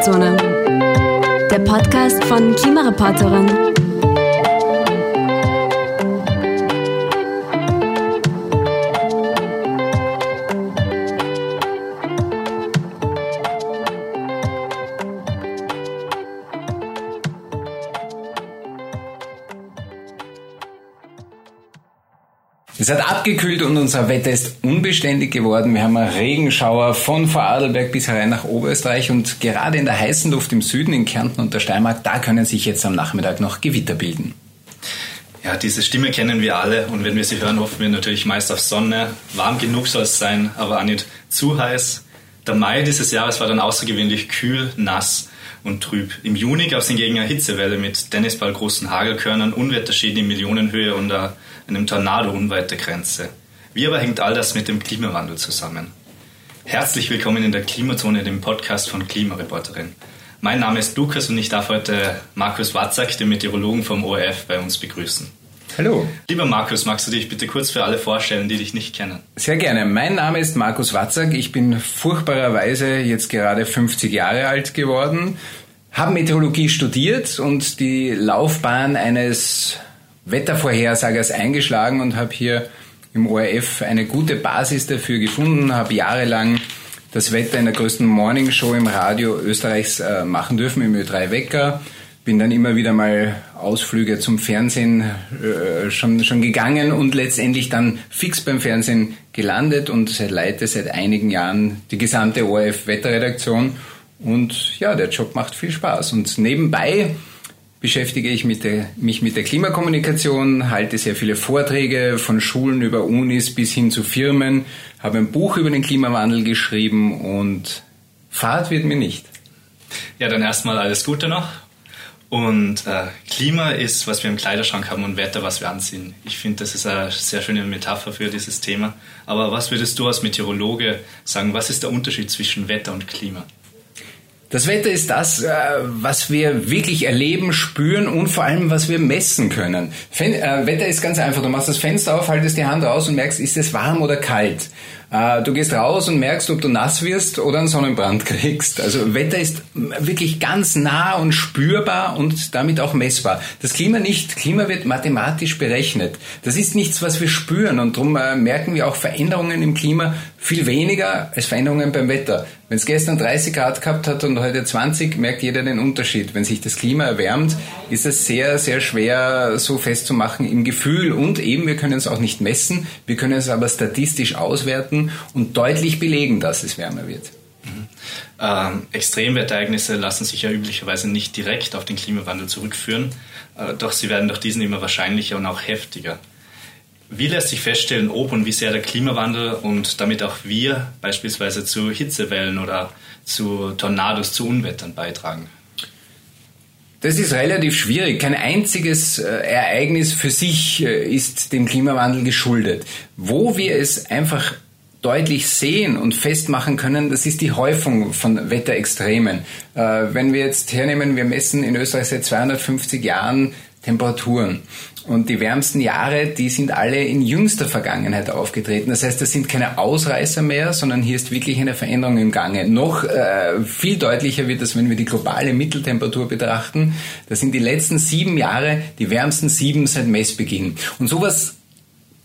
Klimazone, der Podcast von Klimareporterin hat abgekühlt und unser Wetter ist unbeständig geworden. Wir haben Regenschauer von Vorarlberg bis herein nach Oberösterreich und gerade in der heißen Luft im Süden, in Kärnten und der Steiermark, da können sich jetzt am Nachmittag noch Gewitter bilden. Ja, diese Stimme kennen wir alle und wenn wir sie hören, hoffen wir natürlich meist auf Sonne. Warm genug soll es sein, aber auch nicht zu heiß. Der Mai dieses Jahres war dann außergewöhnlich kühl, nass und trüb. Im Juni gab es hingegen eine Hitzewelle mit Tennisballgroßen Hagelkörnern, Unwetterschäden in Millionenhöhe und einem Tornado unweit der Grenze. Wie aber hängt all das mit dem Klimawandel zusammen? Herzlich willkommen in der Klimazone, dem Podcast von Klimareporterin. Mein Name ist Lukas und ich darf heute Markus Watzak, den Meteorologen vom ORF, bei uns begrüßen. Hallo. Lieber Markus, magst du dich bitte kurz für alle vorstellen, die dich nicht kennen? Sehr gerne. Mein Name ist Markus Watzak. Ich bin furchtbarerweise jetzt gerade 50 Jahre alt geworden, habe Meteorologie studiert und die Laufbahn eines Wettervorhersagers eingeschlagen und habe hier im ORF eine gute Basis dafür gefunden, habe jahrelang das Wetter in der größten Morningshow im Radio Österreichs äh, machen dürfen, im Ö3 Wecker. Bin dann immer wieder mal Ausflüge zum Fernsehen äh, schon, schon gegangen und letztendlich dann fix beim Fernsehen gelandet und leite seit einigen Jahren die gesamte ORF Wetterredaktion. Und ja, der Job macht viel Spaß. Und nebenbei beschäftige ich mit der, mich mit der Klimakommunikation, halte sehr viele Vorträge von Schulen über Unis bis hin zu Firmen, habe ein Buch über den Klimawandel geschrieben und Fahrt wird mir nicht. Ja, dann erstmal alles Gute noch. Und äh, Klima ist, was wir im Kleiderschrank haben und Wetter, was wir anziehen. Ich finde, das ist eine sehr schöne Metapher für dieses Thema. Aber was würdest du als Meteorologe sagen, was ist der Unterschied zwischen Wetter und Klima? Das Wetter ist das, äh, was wir wirklich erleben, spüren und vor allem, was wir messen können. Äh, Wetter ist ganz einfach. Du machst das Fenster auf, haltest die Hand raus und merkst, ist es warm oder kalt. Äh, du gehst raus und merkst, ob du nass wirst oder einen Sonnenbrand kriegst. Also Wetter ist wirklich ganz nah und spürbar und damit auch messbar. Das Klima nicht. Klima wird mathematisch berechnet. Das ist nichts, was wir spüren und darum äh, merken wir auch Veränderungen im Klima viel weniger als Veränderungen beim Wetter. Wenn es gestern 30 Grad gehabt hat und heute 20, merkt jeder den Unterschied. Wenn sich das Klima erwärmt, ist es sehr, sehr schwer so festzumachen im Gefühl und eben, wir können es auch nicht messen, wir können es aber statistisch auswerten und deutlich belegen, dass es wärmer wird. Mhm. Ähm, Extremwetterereignisse lassen sich ja üblicherweise nicht direkt auf den Klimawandel zurückführen, äh, doch sie werden durch diesen immer wahrscheinlicher und auch heftiger. Wie lässt sich feststellen, ob und wie sehr der Klimawandel und damit auch wir beispielsweise zu Hitzewellen oder zu Tornados, zu Unwettern beitragen? Das ist relativ schwierig. Kein einziges äh, Ereignis für sich äh, ist dem Klimawandel geschuldet. Wo wir es einfach deutlich sehen und festmachen können, das ist die Häufung von Wetterextremen. Äh, wenn wir jetzt hernehmen, wir messen in Österreich seit 250 Jahren Temperaturen. Und die wärmsten Jahre, die sind alle in jüngster Vergangenheit aufgetreten. Das heißt, das sind keine Ausreißer mehr, sondern hier ist wirklich eine Veränderung im Gange. Noch äh, viel deutlicher wird das, wenn wir die globale Mitteltemperatur betrachten. Das sind die letzten sieben Jahre die wärmsten sieben seit Messbeginn. Und sowas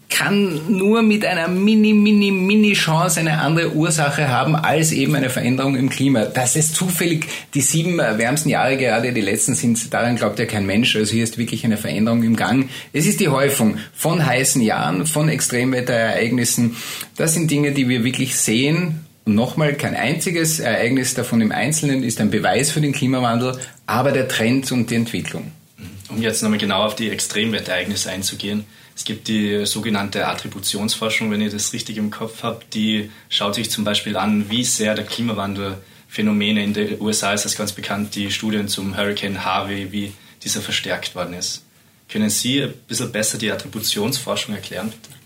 kann nur mit einer mini, mini, mini Chance eine andere Ursache haben als eben eine Veränderung im Klima. Dass es zufällig die sieben wärmsten Jahre gerade die letzten sind, daran glaubt ja kein Mensch. Also hier ist wirklich eine Veränderung im Gang. Es ist die Häufung von heißen Jahren, von Extremwetterereignissen. Das sind Dinge, die wir wirklich sehen. Und nochmal, kein einziges Ereignis davon im Einzelnen ist ein Beweis für den Klimawandel, aber der Trend und die Entwicklung. Um jetzt nochmal genau auf die Extremwetterereignisse einzugehen. Es gibt die sogenannte Attributionsforschung, wenn ihr das richtig im Kopf habt, die schaut sich zum Beispiel an, wie sehr der Klimawandel Phänomene in den USA ist das ganz bekannt, die Studien zum Hurricane Harvey, wie dieser verstärkt worden ist. Können Sie ein bisschen besser die Attributionsforschung erklären, bitte?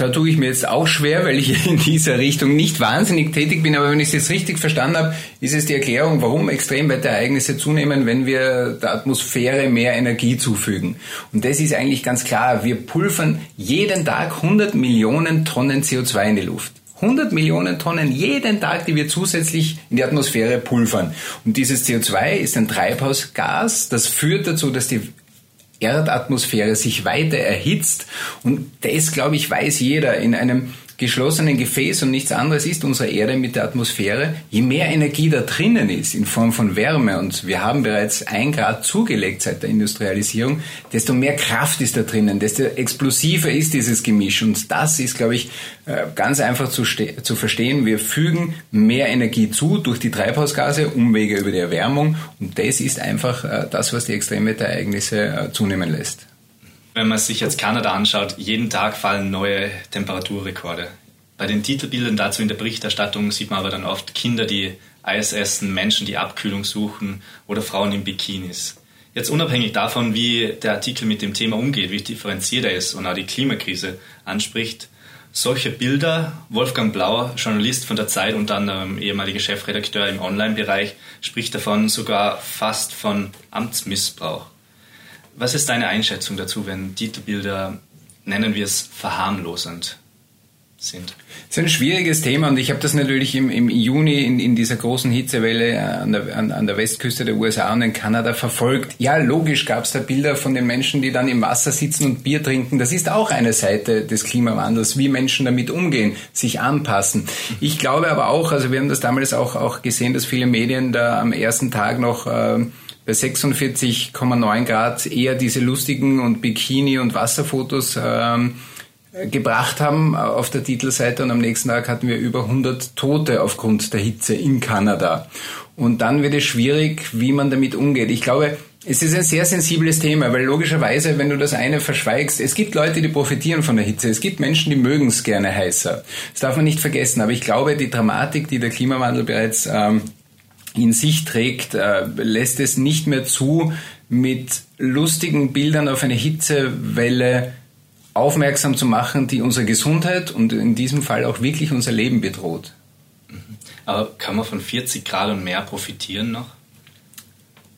Da tue ich mir jetzt auch schwer, weil ich in dieser Richtung nicht wahnsinnig tätig bin. Aber wenn ich es jetzt richtig verstanden habe, ist es die Erklärung, warum Extremwetterereignisse zunehmen, wenn wir der Atmosphäre mehr Energie zufügen. Und das ist eigentlich ganz klar. Wir pulvern jeden Tag 100 Millionen Tonnen CO2 in die Luft. 100 Millionen Tonnen jeden Tag, die wir zusätzlich in die Atmosphäre pulvern. Und dieses CO2 ist ein Treibhausgas, das führt dazu, dass die Erdatmosphäre sich weiter erhitzt. Und das, glaube ich, weiß jeder. In einem geschlossenen Gefäß und nichts anderes ist unsere Erde mit der Atmosphäre. Je mehr Energie da drinnen ist in Form von Wärme und wir haben bereits ein Grad zugelegt seit der Industrialisierung, desto mehr Kraft ist da drinnen, desto explosiver ist dieses Gemisch und das ist, glaube ich, äh, ganz einfach zu, zu verstehen. Wir fügen mehr Energie zu durch die Treibhausgase, Umwege über die Erwärmung und das ist einfach äh, das, was die Extremwetterereignisse äh, zunehmen lässt. Wenn man sich jetzt Kanada anschaut, jeden Tag fallen neue Temperaturrekorde. Bei den Titelbildern dazu in der Berichterstattung sieht man aber dann oft Kinder, die Eis essen, Menschen, die Abkühlung suchen oder Frauen in Bikinis. Jetzt unabhängig davon, wie der Artikel mit dem Thema umgeht, wie differenziert er ist und auch die Klimakrise anspricht, solche Bilder, Wolfgang Blau, Journalist von der Zeit und dann ähm, ehemaliger Chefredakteur im Online-Bereich, spricht davon sogar fast von Amtsmissbrauch. Was ist deine Einschätzung dazu, wenn Titelbilder, nennen wir es, verharmlosend sind? Das ist ein schwieriges Thema und ich habe das natürlich im, im Juni in, in, dieser großen Hitzewelle an der, an, an der, Westküste der USA und in Kanada verfolgt. Ja, logisch gab es da Bilder von den Menschen, die dann im Wasser sitzen und Bier trinken. Das ist auch eine Seite des Klimawandels, wie Menschen damit umgehen, sich anpassen. Ich glaube aber auch, also wir haben das damals auch, auch gesehen, dass viele Medien da am ersten Tag noch äh, bei 46,9 Grad eher diese lustigen und Bikini- und Wasserfotos ähm, gebracht haben auf der Titelseite und am nächsten Tag hatten wir über 100 Tote aufgrund der Hitze in Kanada. Und dann wird es schwierig, wie man damit umgeht. Ich glaube, es ist ein sehr sensibles Thema, weil logischerweise, wenn du das eine verschweigst, es gibt Leute, die profitieren von der Hitze. Es gibt Menschen, die mögen es gerne heißer. Das darf man nicht vergessen. Aber ich glaube, die Dramatik, die der Klimawandel bereits ähm, in sich trägt, äh, lässt es nicht mehr zu, mit lustigen Bildern auf eine Hitzewelle aufmerksam zu machen, die unsere Gesundheit und in diesem Fall auch wirklich unser Leben bedroht. Mhm. Aber kann man von 40 Grad und mehr profitieren noch?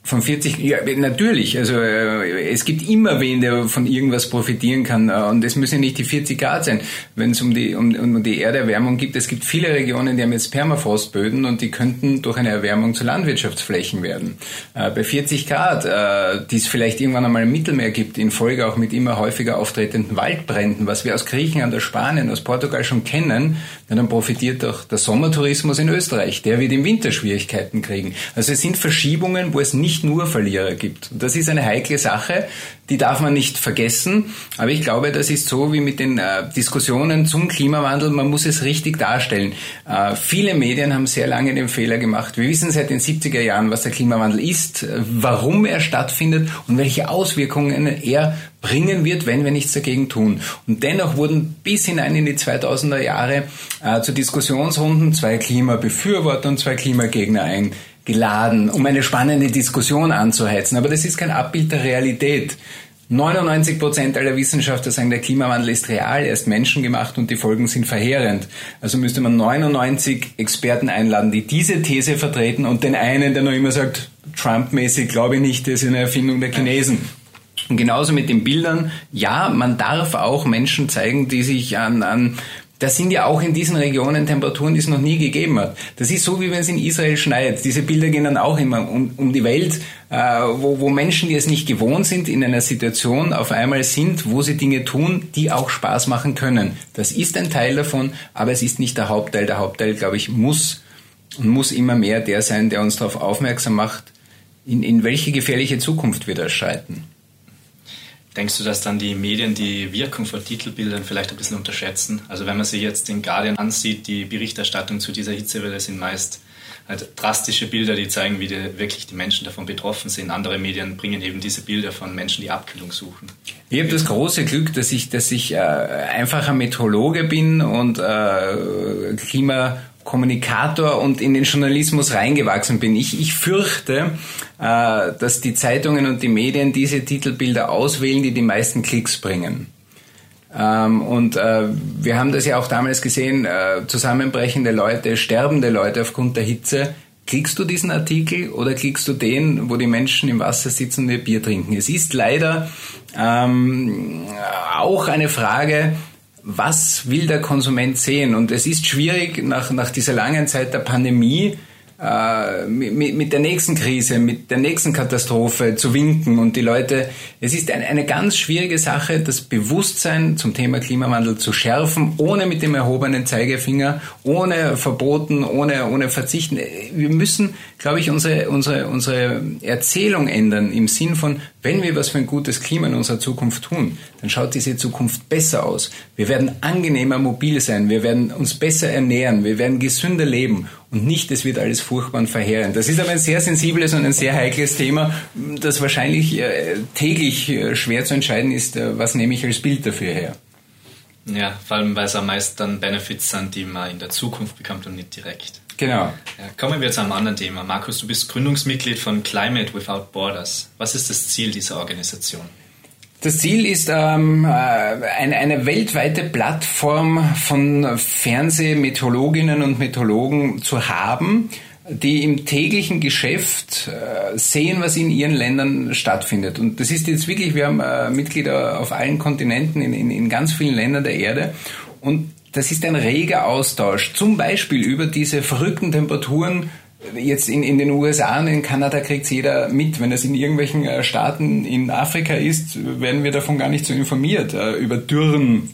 Von 40, ja, natürlich. Also äh, es gibt immer wen, der von irgendwas profitieren kann. Äh, und es müssen nicht die 40 Grad sein, wenn es um die, um, um die Erderwärmung geht. Es gibt viele Regionen, die haben jetzt Permafrostböden und die könnten durch eine Erwärmung zu Landwirtschaftsflächen werden. Äh, bei 40 Grad, äh, die es vielleicht irgendwann einmal im Mittelmeer gibt, in Folge auch mit immer häufiger auftretenden Waldbränden, was wir aus Griechenland, aus Spanien, aus Portugal schon kennen, dann profitiert auch der Sommertourismus in Österreich. Der wird im Winter Schwierigkeiten kriegen. Also es sind Verschiebungen, wo es nicht nicht nur Verlierer gibt. Und das ist eine heikle Sache, die darf man nicht vergessen. Aber ich glaube, das ist so wie mit den äh, Diskussionen zum Klimawandel. Man muss es richtig darstellen. Äh, viele Medien haben sehr lange den Fehler gemacht. Wir wissen seit den 70er Jahren, was der Klimawandel ist, äh, warum er stattfindet und welche Auswirkungen er bringen wird, wenn wir nichts dagegen tun. Und dennoch wurden bis hinein in die 2000er Jahre äh, zu Diskussionsrunden zwei Klimabefürworter und zwei Klimagegner ein geladen, um eine spannende Diskussion anzuheizen. Aber das ist kein Abbild der Realität. 99 Prozent aller Wissenschaftler sagen, der Klimawandel ist real, er ist menschengemacht und die Folgen sind verheerend. Also müsste man 99 Experten einladen, die diese These vertreten und den einen, der noch immer sagt, Trump-mäßig glaube ich nicht, das ist eine Erfindung der Chinesen. Und genauso mit den Bildern. Ja, man darf auch Menschen zeigen, die sich an, an das sind ja auch in diesen Regionen Temperaturen, die es noch nie gegeben hat. Das ist so, wie wenn es in Israel schneit. Diese Bilder gehen dann auch immer um, um die Welt, äh, wo, wo Menschen, die es nicht gewohnt sind, in einer Situation auf einmal sind, wo sie Dinge tun, die auch Spaß machen können. Das ist ein Teil davon, aber es ist nicht der Hauptteil. Der Hauptteil, glaube ich, muss und muss immer mehr der sein, der uns darauf aufmerksam macht, in, in welche gefährliche Zukunft wir da schreiten. Denkst du, dass dann die Medien die Wirkung von Titelbildern vielleicht ein bisschen unterschätzen? Also wenn man sich jetzt den Guardian ansieht, die Berichterstattung zu dieser Hitzewelle sind meist halt drastische Bilder, die zeigen, wie die, wirklich die Menschen davon betroffen sind. Andere Medien bringen eben diese Bilder von Menschen, die Abkühlung suchen. Ich habe das große Glück, dass ich, dass ich äh, einfacher Meteorologe bin und äh, Klima Kommunikator und in den Journalismus reingewachsen bin. Ich, ich fürchte, äh, dass die Zeitungen und die Medien diese Titelbilder auswählen, die die meisten Klicks bringen. Ähm, und äh, wir haben das ja auch damals gesehen, äh, zusammenbrechende Leute, sterbende Leute aufgrund der Hitze. Klickst du diesen Artikel oder klickst du den, wo die Menschen im Wasser sitzen und ihr Bier trinken? Es ist leider ähm, auch eine Frage, was will der Konsument sehen? Und es ist schwierig nach, nach dieser langen Zeit der Pandemie, äh, mit, mit der nächsten Krise, mit der nächsten Katastrophe zu winken und die Leute, es ist ein, eine ganz schwierige Sache, das Bewusstsein zum Thema Klimawandel zu schärfen, ohne mit dem erhobenen Zeigefinger, ohne Verboten, ohne, ohne Verzichten. Wir müssen, glaube ich, unsere, unsere, unsere Erzählung ändern im Sinn von, wenn wir was für ein gutes Klima in unserer Zukunft tun, dann schaut diese Zukunft besser aus. Wir werden angenehmer mobil sein, wir werden uns besser ernähren, wir werden gesünder leben und nicht, es wird alles furchtbar und verheerend. Das ist aber ein sehr sensibles und ein sehr heikles Thema, das wahrscheinlich äh, täglich äh, schwer zu entscheiden ist, äh, was nehme ich als Bild dafür her. Ja, vor allem, weil es am meisten dann Benefits sind, die man in der Zukunft bekommt und nicht direkt. Genau. Kommen wir zu einem anderen Thema. Markus, du bist Gründungsmitglied von Climate Without Borders. Was ist das Ziel dieser Organisation? Das Ziel ist ähm, äh, eine, eine weltweite Plattform von Fernsehmeteorologinnen und Meteorologen zu haben, die im täglichen Geschäft äh, sehen, was in ihren Ländern stattfindet. Und das ist jetzt wirklich, wir haben äh, Mitglieder auf allen Kontinenten, in, in, in ganz vielen Ländern der Erde. Und das ist ein reger Austausch, zum Beispiel über diese verrückten Temperaturen jetzt in, in den USA und in Kanada kriegt jeder mit. Wenn es in irgendwelchen äh, Staaten in Afrika ist, werden wir davon gar nicht so informiert. Äh, über Dürren,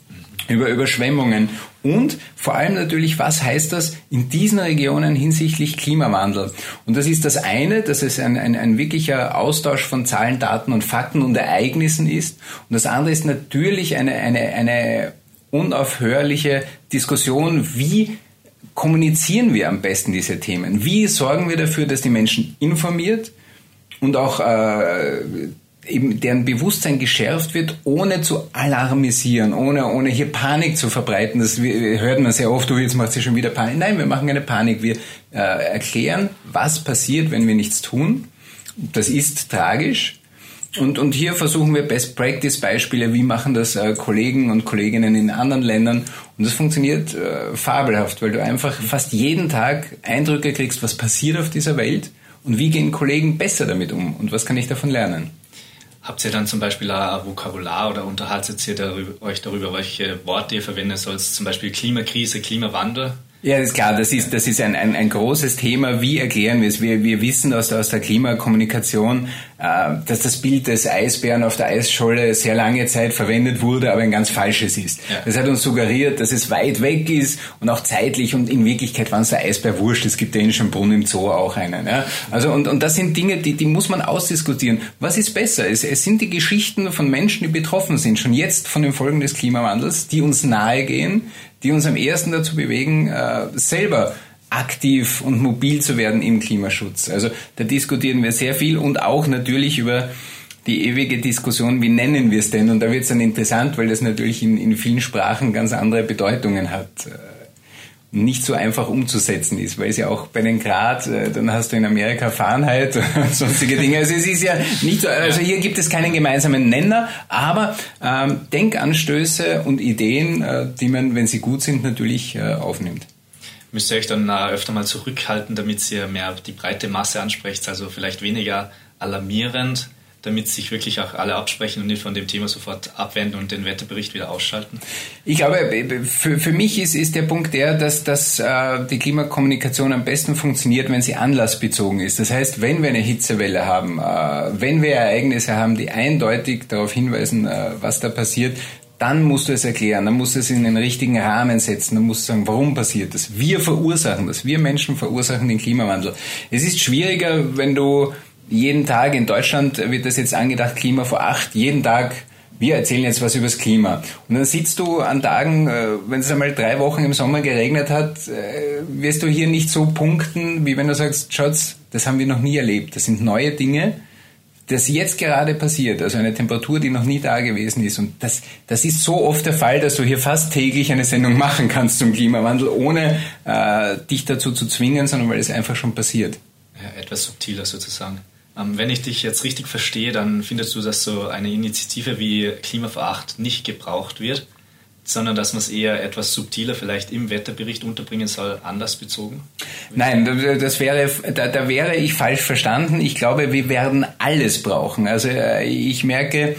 über Überschwemmungen. Und vor allem natürlich, was heißt das in diesen Regionen hinsichtlich Klimawandel? Und das ist das eine, dass es ein, ein, ein wirklicher Austausch von Zahlen, Daten und Fakten und Ereignissen ist. Und das andere ist natürlich eine, eine, eine unaufhörliche Diskussion, wie kommunizieren wir am besten diese Themen? Wie sorgen wir dafür, dass die Menschen informiert und auch äh, eben deren Bewusstsein geschärft wird, ohne zu alarmisieren, ohne, ohne hier Panik zu verbreiten. Das hört man sehr oft, du, jetzt macht sie schon wieder Panik. Nein, wir machen keine Panik. Wir äh, erklären, was passiert, wenn wir nichts tun. Das ist tragisch. Und, und hier versuchen wir Best-Practice-Beispiele, wie machen das äh, Kollegen und Kolleginnen in anderen Ländern. Und das funktioniert äh, fabelhaft, weil du einfach fast jeden Tag Eindrücke kriegst, was passiert auf dieser Welt und wie gehen Kollegen besser damit um und was kann ich davon lernen. Habt ihr dann zum Beispiel ein Vokabular oder unterhaltet ihr darüber, euch darüber, welche Worte ihr verwenden sollt, zum Beispiel Klimakrise, Klimawandel? Ja, ist klar, das ist, das ist ein, ein, ein großes Thema. Wie erklären wir es? Wir, wir wissen aus der, aus der Klimakommunikation, äh, dass das Bild des Eisbären auf der Eisscholle sehr lange Zeit verwendet wurde, aber ein ganz falsches ist. Ja. Das hat uns suggeriert, dass es weit weg ist und auch zeitlich und in Wirklichkeit war es der Eisbär wurscht. Es gibt den schon Brunnen im Zoo auch einen. Ja? Also und, und das sind Dinge, die, die muss man ausdiskutieren. Was ist besser? Es, es sind die Geschichten von Menschen, die betroffen sind, schon jetzt von den Folgen des Klimawandels, die uns nahe gehen, die uns am ersten dazu bewegen, äh, selber aktiv und mobil zu werden im Klimaschutz. Also da diskutieren wir sehr viel und auch natürlich über die ewige Diskussion, wie nennen wir es denn? Und da wird es dann interessant, weil das natürlich in, in vielen Sprachen ganz andere Bedeutungen hat nicht so einfach umzusetzen ist, weil es ja auch bei den Grad, äh, dann hast du in Amerika Fahrenheit und sonstige Dinge. Also es ist ja nicht so, also hier gibt es keinen gemeinsamen Nenner, aber ähm, Denkanstöße und Ideen, äh, die man, wenn sie gut sind, natürlich äh, aufnimmt. Müsst ihr euch dann äh, öfter mal zurückhalten, damit ihr mehr die breite Masse ansprecht, also vielleicht weniger alarmierend damit sich wirklich auch alle absprechen und nicht von dem Thema sofort abwenden und den Wetterbericht wieder ausschalten? Ich glaube, für, für mich ist, ist der Punkt der, dass, dass äh, die Klimakommunikation am besten funktioniert, wenn sie anlassbezogen ist. Das heißt, wenn wir eine Hitzewelle haben, äh, wenn wir Ereignisse haben, die eindeutig darauf hinweisen, äh, was da passiert, dann musst du es erklären, dann musst du es in den richtigen Rahmen setzen, dann musst du sagen, warum passiert das? Wir verursachen das, wir Menschen verursachen den Klimawandel. Es ist schwieriger, wenn du jeden Tag in Deutschland wird das jetzt angedacht, Klima vor acht, jeden Tag wir erzählen jetzt was übers Klima. Und dann sitzt du an Tagen, äh, wenn es einmal drei Wochen im Sommer geregnet hat, äh, wirst du hier nicht so punkten, wie wenn du sagst, Schatz, das haben wir noch nie erlebt. Das sind neue Dinge, das jetzt gerade passiert. Also eine Temperatur, die noch nie da gewesen ist. Und das, das ist so oft der Fall, dass du hier fast täglich eine Sendung machen kannst zum Klimawandel, ohne äh, dich dazu zu zwingen, sondern weil es einfach schon passiert. Ja, etwas subtiler sozusagen. Ähm, wenn ich dich jetzt richtig verstehe, dann findest du, dass so eine Initiative wie Klima vor Acht nicht gebraucht wird, sondern dass man es eher etwas subtiler vielleicht im Wetterbericht unterbringen soll, anders bezogen? Nein, das wäre, da, da wäre ich falsch verstanden. Ich glaube, wir werden alles brauchen. Also äh, ich merke,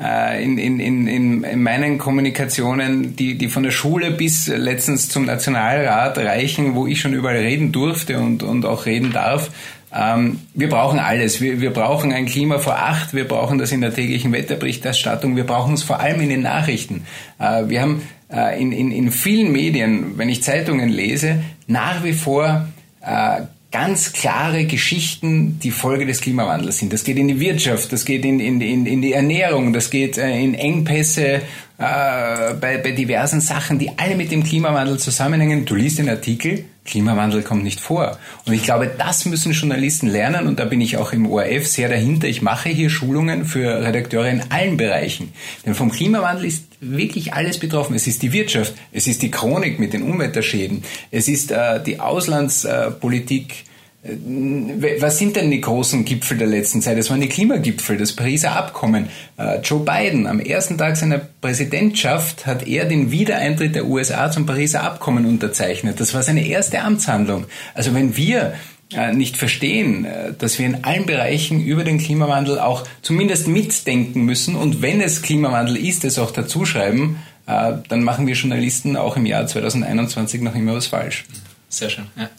äh, in, in, in, in meinen Kommunikationen, die, die von der Schule bis letztens zum Nationalrat reichen, wo ich schon überall reden durfte und, und auch reden darf. Ähm, wir brauchen alles. Wir, wir brauchen ein Klima vor acht, wir brauchen das in der täglichen Wetterberichterstattung, wir brauchen es vor allem in den Nachrichten. Äh, wir haben äh, in, in, in vielen Medien, wenn ich Zeitungen lese, nach wie vor äh, ganz klare Geschichten, die Folge des Klimawandels sind. Das geht in die Wirtschaft, das geht in, in, in, in die Ernährung, das geht in Engpässe bei, bei diversen Sachen, die alle mit dem Klimawandel zusammenhängen. Du liest den Artikel, Klimawandel kommt nicht vor. Und ich glaube, das müssen Journalisten lernen und da bin ich auch im ORF sehr dahinter. Ich mache hier Schulungen für Redakteure in allen Bereichen. Denn vom Klimawandel ist wirklich alles betroffen. Es ist die Wirtschaft, es ist die Chronik mit den Unwetterschäden, es ist äh, die Auslandspolitik, was sind denn die großen Gipfel der letzten Zeit? Das waren die Klimagipfel, das Pariser Abkommen. Äh, Joe Biden, am ersten Tag seiner Präsidentschaft hat er den Wiedereintritt der USA zum Pariser Abkommen unterzeichnet. Das war seine erste Amtshandlung. Also wenn wir äh, nicht verstehen, dass wir in allen Bereichen über den Klimawandel auch zumindest mitdenken müssen und wenn es Klimawandel ist, es auch dazuschreiben, dann machen wir Journalisten auch im Jahr 2021 noch immer was falsch. Sehr schön. Ja.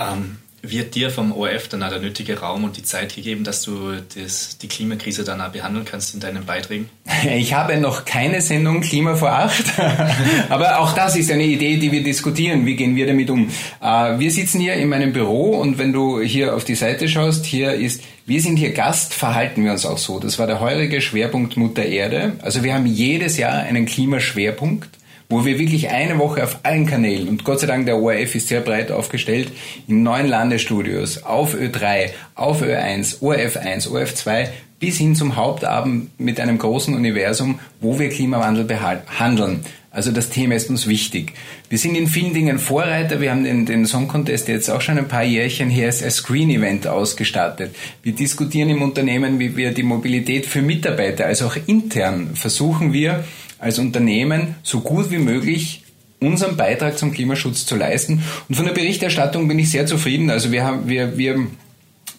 Ähm, wird dir vom ORF dann auch der nötige Raum und die Zeit gegeben, dass du das, die Klimakrise dann auch behandeln kannst in deinen Beiträgen? Ich habe noch keine Sendung Klima vor acht, aber auch das ist eine Idee, die wir diskutieren. Wie gehen wir damit um? Äh, wir sitzen hier in meinem Büro und wenn du hier auf die Seite schaust, hier ist, wir sind hier Gast, verhalten wir uns auch so. Das war der heurige Schwerpunkt Mutter Erde. Also wir haben jedes Jahr einen Klimaschwerpunkt wo wir wirklich eine Woche auf allen Kanälen und Gott sei Dank der ORF ist sehr breit aufgestellt in neun Landesstudios auf Ö3, auf Ö1, ORF1, ORF2 bis hin zum Hauptabend mit einem großen Universum, wo wir Klimawandel behandeln. Also das Thema ist uns wichtig. Wir sind in vielen Dingen Vorreiter. Wir haben den, den Song Contest jetzt auch schon ein paar Jährchen hier als, als Screen Event ausgestattet. Wir diskutieren im Unternehmen, wie wir die Mobilität für Mitarbeiter, also auch intern, versuchen wir als Unternehmen so gut wie möglich unseren Beitrag zum Klimaschutz zu leisten. Und von der Berichterstattung bin ich sehr zufrieden. Also wir haben, wir, wir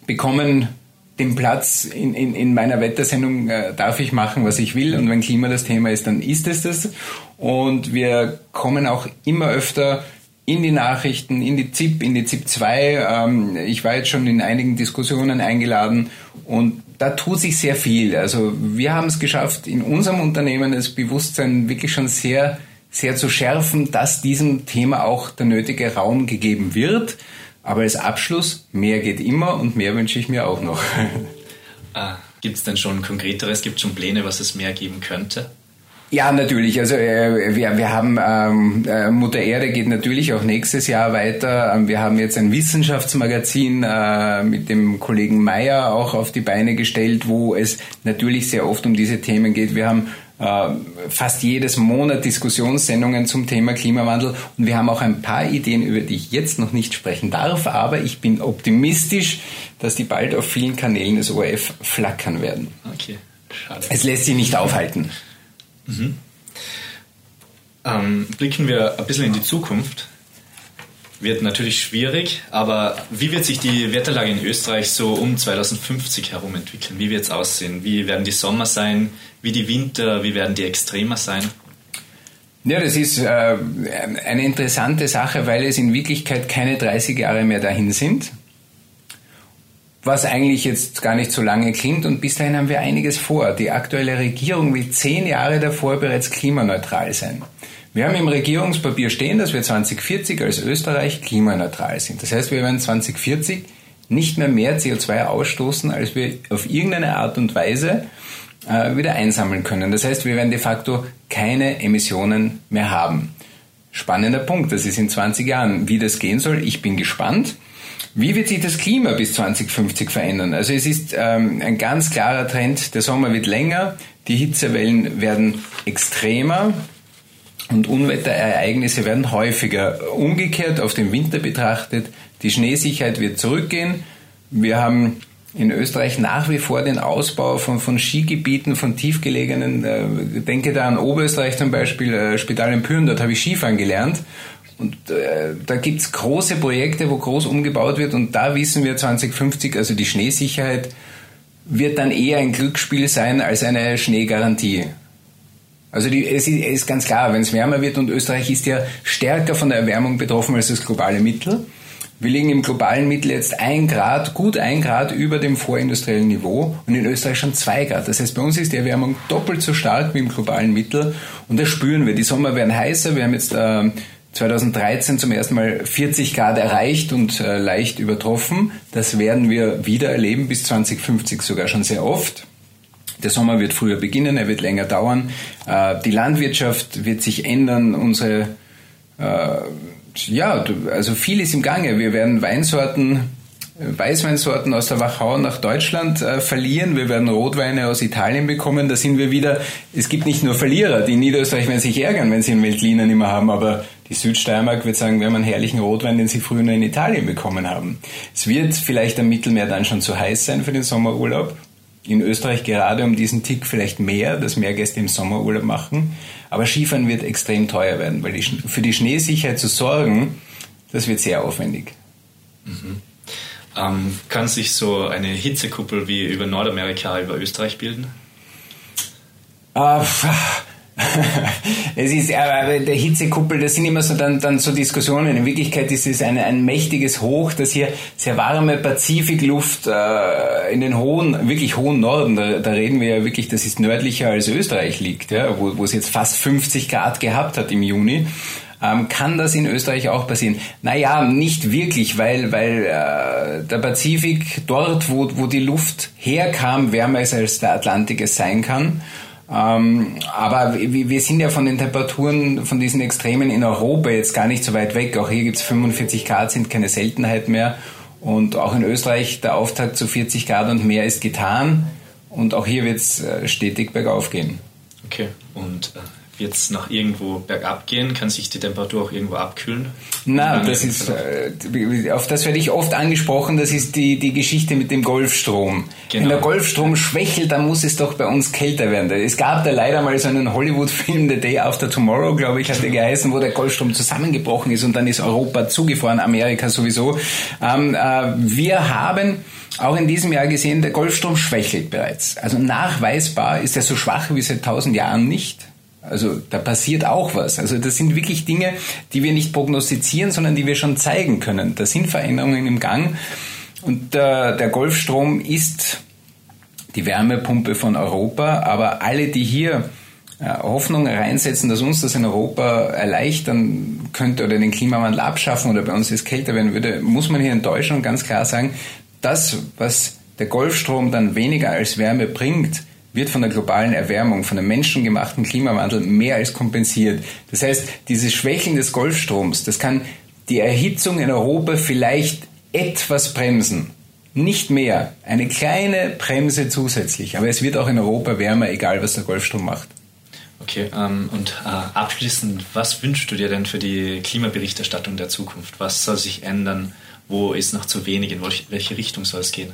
bekommen den Platz in, in, in meiner Wettersendung äh, darf ich machen, was ich will. Und wenn Klima das Thema ist, dann ist es das. Und wir kommen auch immer öfter in die Nachrichten, in die ZIP, in die ZIP 2. Ähm, ich war jetzt schon in einigen Diskussionen eingeladen und da tut sich sehr viel. Also wir haben es geschafft, in unserem Unternehmen das Bewusstsein wirklich schon sehr, sehr zu schärfen, dass diesem Thema auch der nötige Raum gegeben wird. Aber als Abschluss, mehr geht immer und mehr wünsche ich mir auch noch. Ah, Gibt es denn schon konkreteres, gibt es schon Pläne, was es mehr geben könnte? Ja, natürlich. Also äh, wir, wir haben ähm, äh, Mutter Erde geht natürlich auch nächstes Jahr weiter. Ähm, wir haben jetzt ein Wissenschaftsmagazin äh, mit dem Kollegen Meyer auch auf die Beine gestellt, wo es natürlich sehr oft um diese Themen geht. Wir haben äh, fast jedes Monat Diskussionssendungen zum Thema Klimawandel und wir haben auch ein paar Ideen, über die ich jetzt noch nicht sprechen darf, aber ich bin optimistisch, dass die bald auf vielen Kanälen des ORF flackern werden. Okay, schade. Es lässt sich nicht aufhalten. Mhm. Ähm, blicken wir ein bisschen in die Zukunft. Wird natürlich schwierig, aber wie wird sich die Wetterlage in Österreich so um 2050 herum entwickeln? Wie wird es aussehen? Wie werden die Sommer sein? Wie die Winter? Wie werden die extremer sein? Ja, das ist äh, eine interessante Sache, weil es in Wirklichkeit keine 30 Jahre mehr dahin sind was eigentlich jetzt gar nicht so lange klingt. Und bis dahin haben wir einiges vor. Die aktuelle Regierung will zehn Jahre davor bereits klimaneutral sein. Wir haben im Regierungspapier stehen, dass wir 2040 als Österreich klimaneutral sind. Das heißt, wir werden 2040 nicht mehr mehr CO2 ausstoßen, als wir auf irgendeine Art und Weise äh, wieder einsammeln können. Das heißt, wir werden de facto keine Emissionen mehr haben. Spannender Punkt, das ist in 20 Jahren. Wie das gehen soll, ich bin gespannt. Wie wird sich das Klima bis 2050 verändern? Also es ist ähm, ein ganz klarer Trend, der Sommer wird länger, die Hitzewellen werden extremer und Unwetterereignisse werden häufiger. Umgekehrt auf den Winter betrachtet, die Schneesicherheit wird zurückgehen. Wir haben in Österreich nach wie vor den Ausbau von, von Skigebieten, von tiefgelegenen, äh, denke da an Oberösterreich zum Beispiel, äh, Spital in Püren, dort habe ich Skifahren gelernt. Und äh, da gibt's große Projekte, wo groß umgebaut wird und da wissen wir 2050, also die Schneesicherheit wird dann eher ein Glücksspiel sein als eine Schneegarantie. Also die, es ist, ganz klar, wenn es wärmer wird und Österreich ist ja stärker von der Erwärmung betroffen als das globale Mittel. Wir liegen im globalen Mittel jetzt ein Grad, gut ein Grad über dem vorindustriellen Niveau und in Österreich schon zwei Grad. Das heißt, bei uns ist die Erwärmung doppelt so stark wie im globalen Mittel und das spüren wir. Die Sommer werden heißer. Wir haben jetzt äh, 2013 zum ersten Mal 40 Grad erreicht und äh, leicht übertroffen. Das werden wir wieder erleben, bis 2050 sogar schon sehr oft. Der Sommer wird früher beginnen, er wird länger dauern. Äh, die Landwirtschaft wird sich ändern, unsere äh, ja, also viel ist im Gange. Wir werden Weinsorten, Weißweinsorten aus der Wachau nach Deutschland äh, verlieren. Wir werden Rotweine aus Italien bekommen. Da sind wir wieder, es gibt nicht nur Verlierer. Die in Niederösterreich werden sich ärgern, wenn sie einen Weltliner nicht haben, aber die Südsteiermark wird sagen, wir haben einen herrlichen Rotwein, den sie früher nur in Italien bekommen haben. Es wird vielleicht am Mittelmeer dann schon zu heiß sein für den Sommerurlaub in Österreich gerade um diesen Tick vielleicht mehr, dass mehr Gäste im Sommerurlaub machen. Aber Skifahren wird extrem teuer werden, weil die, für die Schneesicherheit zu sorgen, das wird sehr aufwendig. Mhm. Ähm, kann sich so eine Hitzekuppel wie über Nordamerika über Österreich bilden? Uh, es ist aber der Hitzekuppel, das sind immer so dann, dann so Diskussionen. In Wirklichkeit ist es ein, ein mächtiges Hoch, das hier sehr warme Pazifikluft äh, in den hohen, wirklich hohen Norden, da, da reden wir ja wirklich, das ist nördlicher als Österreich liegt, ja, wo, wo es jetzt fast 50 Grad gehabt hat im Juni. Ähm, kann das in Österreich auch passieren? Naja, nicht wirklich, weil, weil äh, der Pazifik dort, wo, wo die Luft herkam, wärmer ist als der Atlantik es sein kann. Ähm, aber wir sind ja von den Temperaturen, von diesen Extremen in Europa jetzt gar nicht so weit weg. Auch hier gibt es 45 Grad, sind keine Seltenheit mehr. Und auch in Österreich der Auftakt zu 40 Grad und mehr ist getan. Und auch hier wird es äh, stetig bergauf gehen. Okay, und äh, wird es noch irgendwo bergab gehen? Kann sich die Temperatur auch irgendwo abkühlen? Na, das ist, äh, auf das werde ich oft angesprochen, das ist die, die Geschichte mit dem Golfstrom. Genau. Wenn der Golfstrom schwächelt, dann muss es doch bei uns kälter werden. Es gab da leider mal so einen Hollywood-Film, The Day After Tomorrow, glaube ich, hat der geheißen, wo der Golfstrom zusammengebrochen ist und dann ist Europa zugefahren, Amerika sowieso. Ähm, äh, wir haben auch in diesem Jahr gesehen, der Golfstrom schwächelt bereits. Also nachweisbar ist er so schwach wie seit tausend Jahren nicht. Also da passiert auch was. Also das sind wirklich Dinge, die wir nicht prognostizieren, sondern die wir schon zeigen können. Da sind Veränderungen im Gang. Und äh, der Golfstrom ist die Wärmepumpe von Europa, aber alle, die hier äh, Hoffnung reinsetzen, dass uns das in Europa erleichtern könnte oder den Klimawandel abschaffen oder bei uns es kälter werden würde, muss man hier in Deutschland ganz klar sagen, das, was der Golfstrom dann weniger als Wärme bringt, wird von der globalen Erwärmung, von dem menschengemachten Klimawandel mehr als kompensiert. Das heißt, dieses Schwächeln des Golfstroms, das kann die Erhitzung in Europa vielleicht etwas bremsen. Nicht mehr. Eine kleine Bremse zusätzlich. Aber es wird auch in Europa wärmer, egal was der Golfstrom macht. Okay, ähm, und äh, abschließend, was wünschst du dir denn für die Klimaberichterstattung der Zukunft? Was soll sich ändern? Wo ist noch zu wenig? In welche Richtung soll es gehen?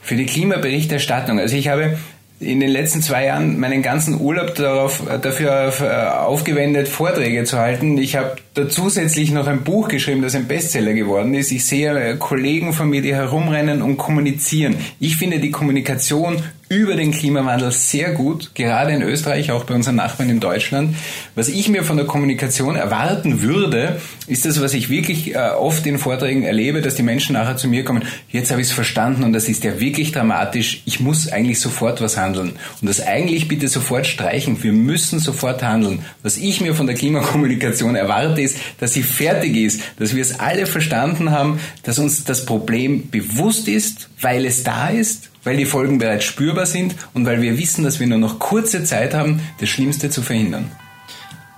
Für die Klimaberichterstattung. Also ich habe in den letzten zwei Jahren meinen ganzen Urlaub darauf, dafür äh, aufgewendet, Vorträge zu halten. Ich habe da zusätzlich noch ein Buch geschrieben, das ein Bestseller geworden ist. Ich sehe äh, Kollegen von mir, die herumrennen und kommunizieren. Ich finde die Kommunikation über den Klimawandel sehr gut, gerade in Österreich, auch bei unseren Nachbarn in Deutschland. Was ich mir von der Kommunikation erwarten würde, ist das, was ich wirklich äh, oft in Vorträgen erlebe, dass die Menschen nachher zu mir kommen, jetzt habe ich es verstanden und das ist ja wirklich dramatisch, ich muss eigentlich sofort was handeln. Und das eigentlich bitte sofort streichen, wir müssen sofort handeln. Was ich mir von der Klimakommunikation erwarte, ist, dass sie fertig ist, dass wir es alle verstanden haben, dass uns das Problem bewusst ist, weil es da ist weil die Folgen bereits spürbar sind und weil wir wissen, dass wir nur noch kurze Zeit haben, das Schlimmste zu verhindern.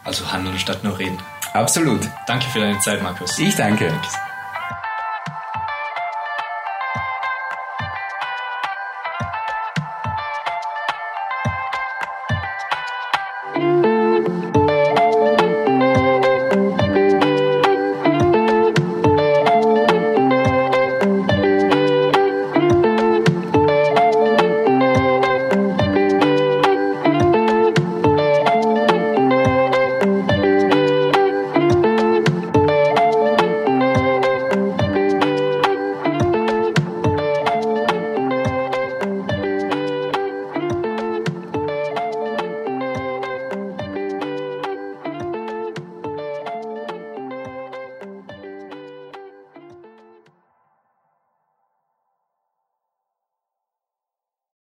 Also handeln statt nur reden. Absolut. Danke für deine Zeit, Markus. Ich danke. danke.